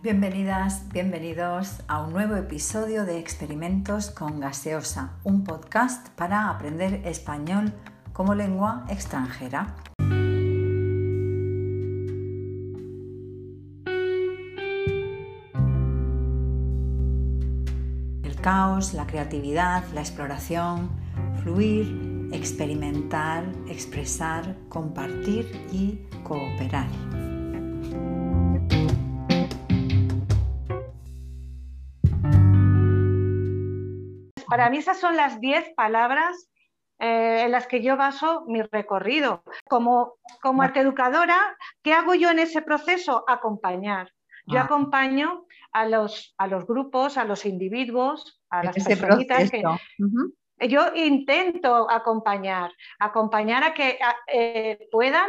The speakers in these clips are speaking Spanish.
Bienvenidas, bienvenidos a un nuevo episodio de Experimentos con Gaseosa, un podcast para aprender español como lengua extranjera. El caos, la creatividad, la exploración, fluir, experimentar, expresar, compartir y cooperar. Para mí esas son las 10 palabras eh, en las que yo baso mi recorrido. Como, como arteeducadora, ¿qué hago yo en ese proceso? Acompañar. Yo Ah. acompaño a los, a los grupos, a los individuos, a las Ese personitas que, yo intento acompañar, acompañar a que a- eh, puedan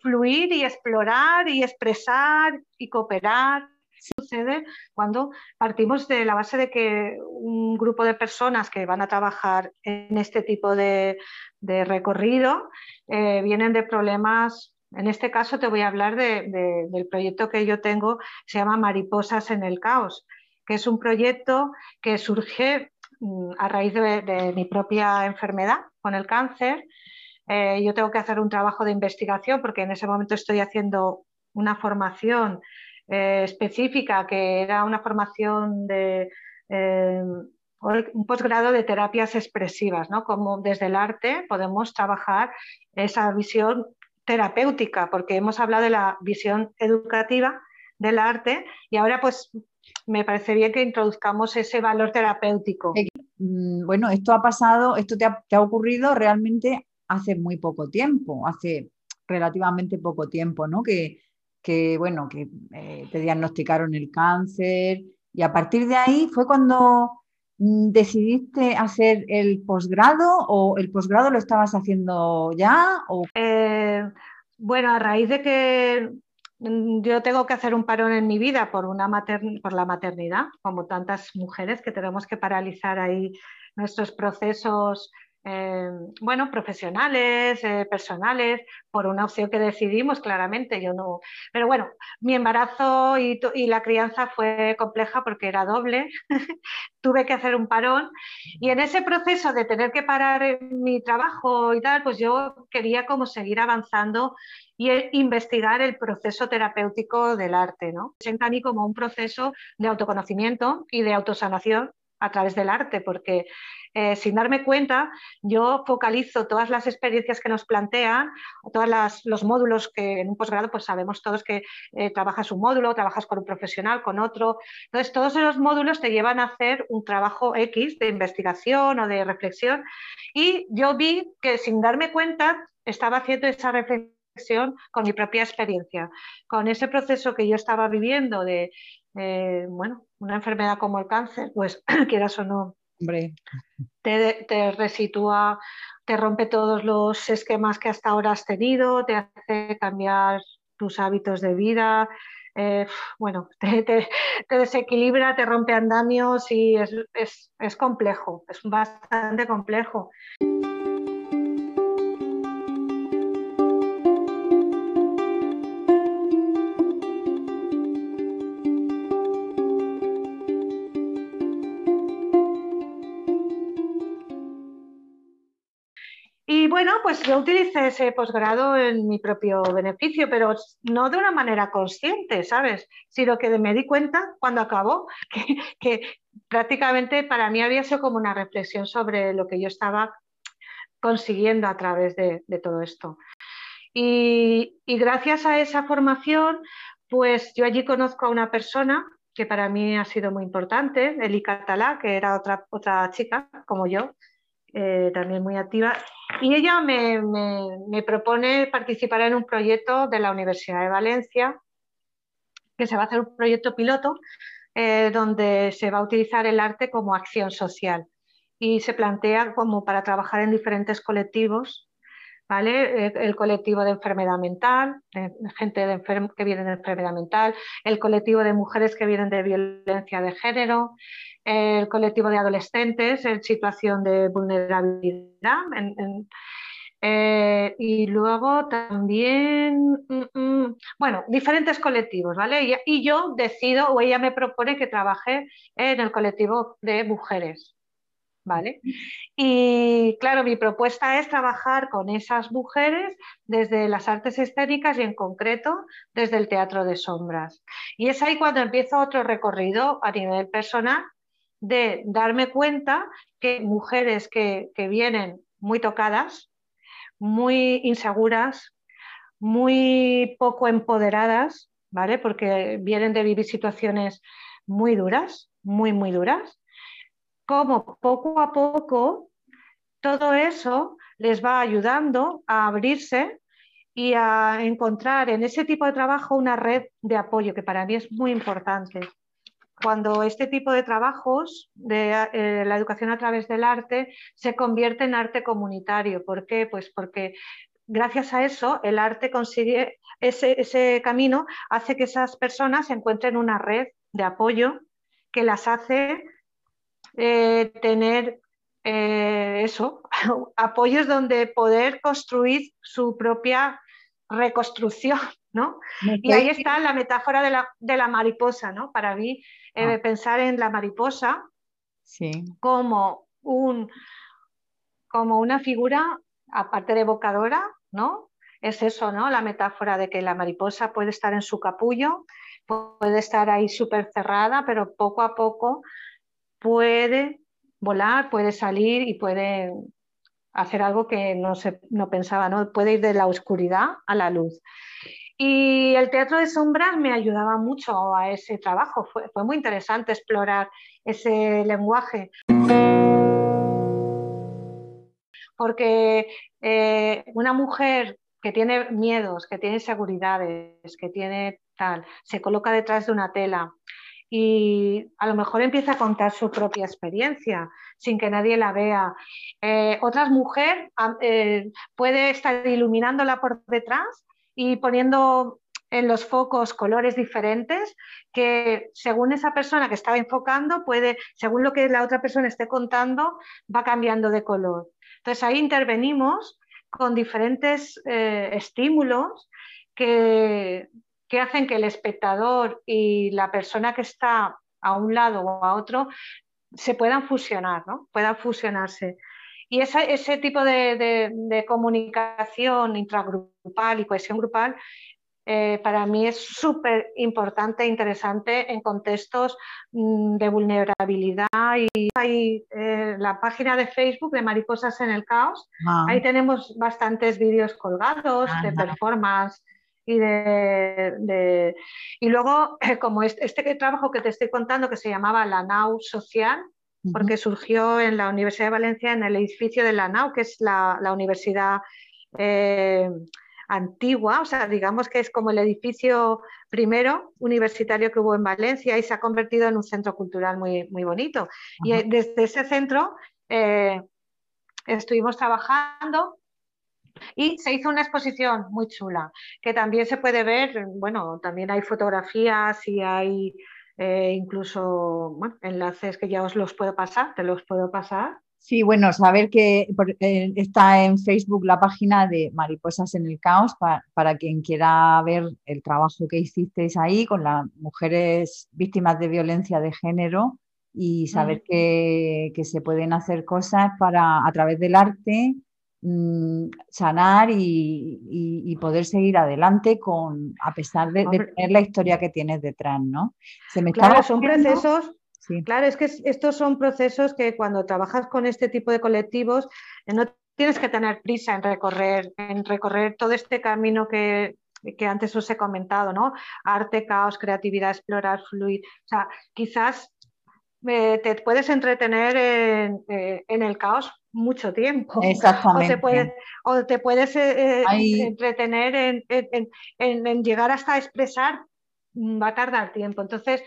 fluir y explorar y expresar y cooperar. Sucede cuando partimos de la base de que un grupo de personas que van a trabajar en este tipo de, recorrido eh, vienen de problemas. En este caso te voy a hablar de- de- del proyecto que yo tengo, se llama Mariposas en el Caos, que es un proyecto que surge mm, a raíz de, de mi propia enfermedad con el cáncer. Eh, yo tengo que hacer un trabajo de investigación porque en ese momento estoy haciendo una formación eh, específica que era una formación de eh, un posgrado de terapias expresivas, ¿no? Como desde el arte podemos trabajar esa visión terapéutica, porque hemos hablado de la visión educativa del arte y ahora pues me parece bien que introduzcamos ese valor terapéutico. Eh, Mm, Bueno, esto ha pasado, esto te ha, te ha ocurrido realmente hace muy poco tiempo, hace relativamente poco tiempo, ¿no? Que, que, bueno, que eh, te diagnosticaron el cáncer y a partir de ahí fue cuando mm, decidiste hacer el posgrado o el posgrado lo estabas haciendo ya o Eh, bueno, a raíz de que mm, yo tengo que hacer un parón en mi vida por, una mater- por la maternidad, como tantas mujeres que tenemos que paralizar ahí nuestros procesos, eh, bueno, profesionales, eh, personales, por una opción que decidimos claramente. Yo no, pero bueno, mi embarazo y, la crianza fue compleja porque era doble. Tuve que hacer un parón y en ese proceso de tener que parar en mi trabajo y tal, pues yo quería como seguir avanzando y e- investigar el proceso terapéutico del arte, ¿no? A mí como un proceso de autoconocimiento y de autosanación a través del arte, porque eh, sin darme cuenta yo focalizo todas las experiencias que nos plantean, todos los módulos que en un posgrado pues sabemos todos que eh, trabajas un módulo, trabajas con un profesional, con otro, entonces todos esos módulos te llevan a hacer un trabajo X de investigación o de reflexión. Y yo vi que sin darme cuenta estaba haciendo esa reflexión con mi propia experiencia, con ese proceso que yo estaba viviendo de, eh, bueno, una enfermedad como el cáncer, pues quieras o no, hombre, te, te resitúa, te rompe todos los esquemas que hasta ahora has tenido, te hace cambiar tus hábitos de vida, eh, bueno, te, te- te desequilibra, te rompe andamios y es, es- es complejo, es bastante complejo. Bueno, pues yo utilicé ese posgrado en mi propio beneficio, pero no de una manera consciente, ¿sabes? Sino que me di cuenta cuando acabó que, que prácticamente para mí había sido como una reflexión sobre lo que yo estaba consiguiendo a través de, todo esto. Y, y gracias a esa formación, pues yo allí conozco a una persona que para mí ha sido muy importante, Eli Catalá, que era otra, otra chica como yo, eh, también muy activa, y ella me, me, propone participar en un proyecto de la Universidad de Valencia, que se va a hacer un proyecto piloto, eh, donde se va a utilizar el arte como acción social. Y se plantea como para trabajar en diferentes colectivos, ¿vale? El, el colectivo de enfermedad mental, de gente de que viene de enfermedad mental, el colectivo de mujeres que vienen de violencia de género, el colectivo de adolescentes en situación de vulnerabilidad. Eh, y luego también, mm, mm, bueno, diferentes colectivos, ¿vale? Y, yo decido o ella me propone que trabaje en el colectivo de mujeres, ¿vale? Y claro, mi propuesta es trabajar con esas mujeres desde las artes escénicas y en concreto desde el teatro de sombras. Y es ahí cuando empiezo otro recorrido a nivel personal de darme cuenta que mujeres que, que vienen muy tocadas, muy inseguras, muy poco empoderadas, ¿vale? Porque vienen de vivir situaciones muy duras, muy, muy duras. Como poco a poco todo eso les va ayudando a abrirse y a encontrar en ese tipo de trabajo una red de apoyo que para mí es muy importante cuando este tipo de trabajos de eh, la educación a través del arte se convierte en arte comunitario. ¿Por qué? Pues porque gracias a eso el arte consigue, ese, camino hace que esas personas encuentren una red de apoyo que las hace eh, tener eh, eso, apoyos donde poder construir su propia reconstrucción, ¿no? Y ahí está la metáfora de la, de la mariposa, ¿no? Para mí Ah. Eh, pensar en la mariposa como, un, como una figura, aparte de evocadora, ¿no? Es eso, ¿no? La metáfora de que la mariposa puede estar en su capullo, puede estar ahí súper cerrada, pero poco a poco puede volar, puede salir y puede hacer algo que no, se, no pensaba, ¿no? Puede ir de la oscuridad a la luz. Y el teatro de sombras me ayudaba mucho a ese trabajo. Fue, muy interesante explorar ese lenguaje. Porque eh, una mujer que tiene miedos, que tiene inseguridades, que tiene tal, se coloca detrás de una tela y a lo mejor empieza a contar su propia experiencia sin que nadie la vea. Eh, otra mujer eh, puede estar iluminándola por detrás y poniendo en los focos colores diferentes que según esa persona que estaba enfocando puede, según lo que la otra persona esté contando, va cambiando de color. Entonces ahí intervenimos con diferentes eh, estímulos que, que hacen que el espectador y la persona que está a un lado o a otro se puedan fusionar, ¿no? puedan fusionarse. Y ese tipo de, comunicación intragrupal y cohesión grupal eh, para mí es súper importante e interesante en contextos mm, de vulnerabilidad. Y hay eh, la página de Facebook de Mariposas en el Caos. Ah. Ahí tenemos bastantes vídeos colgados de performance. Y, de, y luego, como este, este, trabajo que te estoy contando, que se llamaba La NAU Social, porque surgió en la Universidad de Valencia, en el edificio de la NAU, que es la, universidad eh, antigua, o sea, digamos que es como el edificio primero universitario que hubo en Valencia y se ha convertido en un centro cultural muy, muy bonito. Y desde ese centro eh, estuvimos trabajando y se hizo una exposición muy chula, que también se puede ver, bueno, también hay fotografías y hay eh, incluso enlaces que ya os los puedo pasar, te los puedo pasar. Sí, bueno, saber que eh, está en Facebook la página de Mariposas en el Caos para, quien quiera ver el trabajo que hicisteis ahí con las mujeres víctimas de violencia de género y saber que, que, se pueden hacer cosas para a través del arte Mm, sanar y, poder seguir adelante con a pesar de, tener la historia que tienes detrás, ¿no? Se me claro, son procesos. Claro, es que estos son procesos que cuando trabajas con este tipo de colectivos eh, no tienes que tener prisa en recorrer, en recorrer todo este camino que, que antes os he comentado, ¿no? Arte, caos, creatividad, explorar, fluir. O sea, quizás eh, te puedes entretener en, eh, en, el caos mucho tiempo. Exactamente. O te, puedes eh, eh, entretener en, llegar hasta expresar, mm, va a tardar tiempo. Entonces,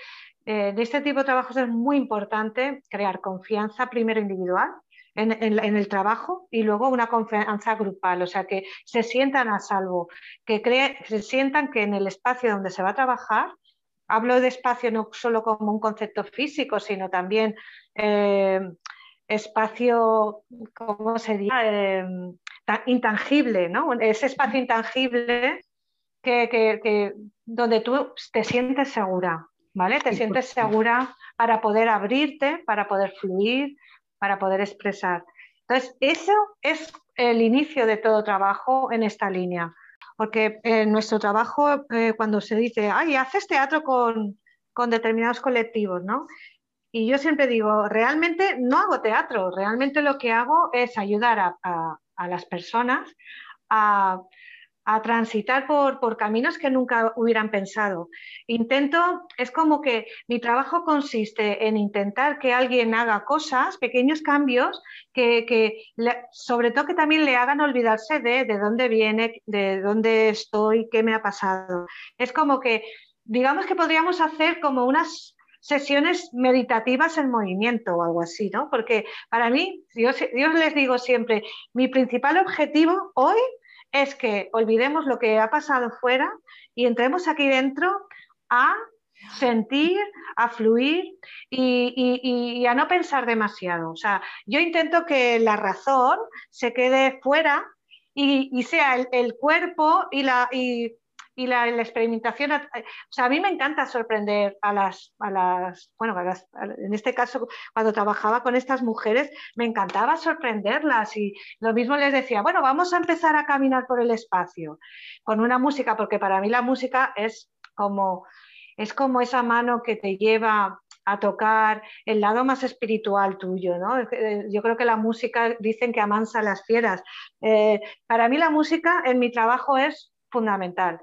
eh, en este tipo de trabajos es muy importante crear confianza primero individual. En, el trabajo y luego una confianza grupal, o sea, que se sientan a salvo, que se sientan que en el espacio donde se va a trabajar, hablo de espacio no solo como un concepto físico, sino también espacio, ¿cómo sería? Em, intangible, ¿no? Ese espacio intangible que, donde tú te sientes segura, ¿vale? Te sientes segura para poder abrirte, para poder fluir, para poder expresar. Entonces, eso es el inicio de todo trabajo en esta línea, porque en nuestro trabajo, eh, cuando se dice, ay, haces teatro con, determinados colectivos, ¿no? Y yo siempre digo, realmente no hago teatro, realmente lo que hago es ayudar a las personas a a transitar por, por, caminos que nunca hubieran pensado. Intento, es como que mi trabajo consiste en intentar que alguien haga cosas, pequeños cambios, que, que sobre todo que también le hagan olvidarse de, de dónde viene, de dónde estoy, qué me ha pasado. Es como que, digamos que podríamos hacer como unas sesiones meditativas en movimiento o algo así, ¿no? Porque para mí, yo, les digo siempre, mi principal objetivo hoy es que olvidemos lo que ha pasado fuera y entremos aquí dentro a sentir, a fluir y, a no pensar demasiado. O sea, yo intento que la razón se quede fuera y, sea el, cuerpo y, la, y la, experimentación, o sea, a mí me encanta sorprender a las, a las bueno, en este caso, cuando trabajaba con estas mujeres, me encantaba sorprenderlas y lo mismo les decía, bueno, vamos a empezar a caminar por el espacio con una música, porque para mí la música es como, es como esa mano que te lleva a tocar el lado más espiritual tuyo, ¿no? Eh, yo creo que la música, dicen que amansa las fieras. Eh, para mí la música en mi trabajo es fundamental.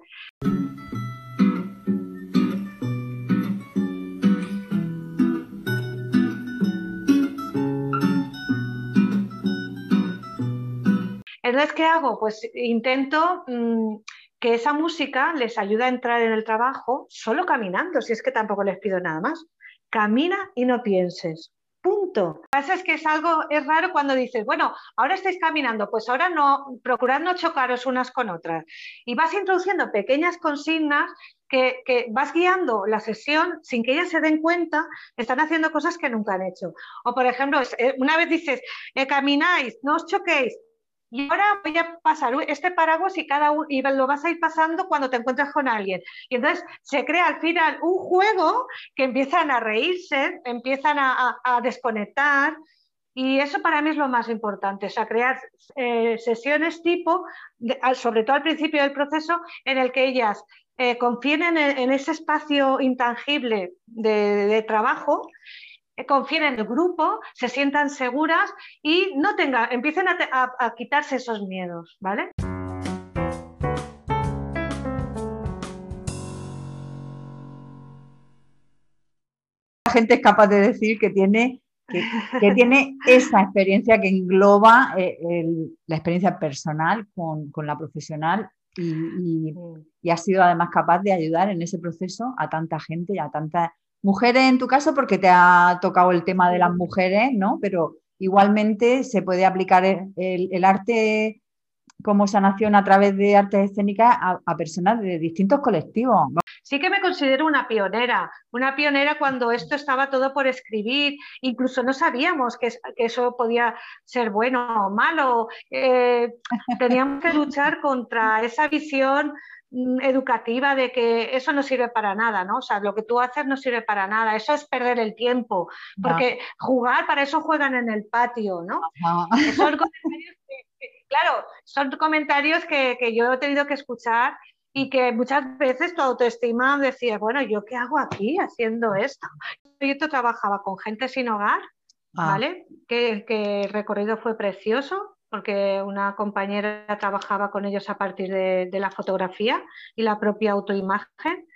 Entonces, ¿qué hago? Pues intento mm, que esa música les ayude a entrar en el trabajo solo caminando, si es que tampoco les pido nada más. Camina y no pienses. Punto. Lo que pasa es que es algo, es raro cuando dices, bueno, ahora estáis caminando, pues ahora no, procurad no chocaros unas con otras. Y vas introduciendo pequeñas consignas que, vas guiando la sesión sin que ellas se den cuenta, están haciendo cosas que nunca han hecho. O por ejemplo, eh, una vez dices, eh, camináis, no os choquéis, y ahora voy a pasar este paraguas y cada uno y lo vas a ir pasando cuando te encuentres con alguien. Y entonces se crea al final un juego que empiezan a reírse, empiezan a, desconectar. Y eso para mí es lo más importante, o sea, crear eh, sesiones tipo, sobre todo al principio del proceso, en el que ellas eh, confíen en, ese espacio intangible de trabajo confíen en el grupo, se sientan seguras y no tengan, empiecen a, quitarse esos miedos, ¿vale? La gente es capaz de decir que tiene, que, tiene esa experiencia que engloba eh, la experiencia personal con, la profesional y, y, ha sido además capaz de ayudar en ese proceso a tanta gente y a tanta Mujeres en tu caso porque te ha tocado el tema de las mujeres, ¿no? Pero igualmente se puede aplicar el, arte como sanación a través de artes escénicas a, personas de distintos colectivos. Sí que me considero una pionera, una pionera cuando esto estaba todo por escribir, incluso no sabíamos que, eso podía ser bueno o malo. Eh, teníamos que luchar contra esa visión educativa de que eso no sirve para nada, ¿no? O sea, lo que tú haces no sirve para nada, eso es perder el tiempo, porque jugar, para eso juegan en el patio, ¿no? Son comentarios que, claro, son comentarios que, que, yo he tenido que escuchar y que muchas veces tu autoestima decía, bueno, ¿yo qué hago aquí haciendo esto? Yo trabajaba con gente sin hogar, ah. ¿vale? Que, que el recorrido fue precioso, porque una compañera trabajaba con ellos a partir de, la fotografía y la propia autoimagen.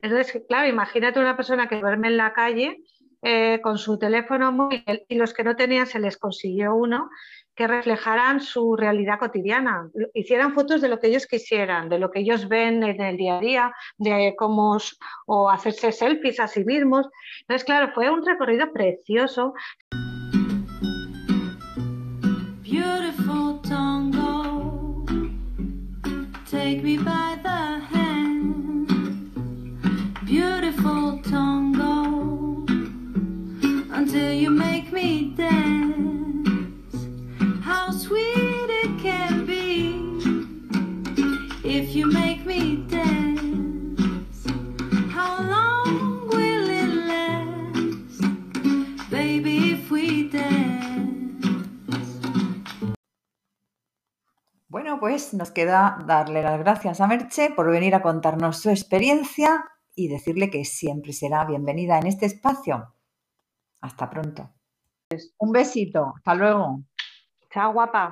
Entonces, claro, imagínate una persona que duerme en la calle eh, con su teléfono móvil y los que no tenían se les consiguió uno que reflejaran su realidad cotidiana, hicieran fotos de lo que ellos quisieran, de lo que ellos ven en el día a día, de cómo o hacerse selfies a sí mismos. Entonces, claro, fue un recorrido precioso. Take me by pues nos queda darle las gracias a Merche por venir a contarnos su experiencia y decirle que siempre será bienvenida en este espacio. Hasta pronto. Un besito, hasta luego. Chao, guapa.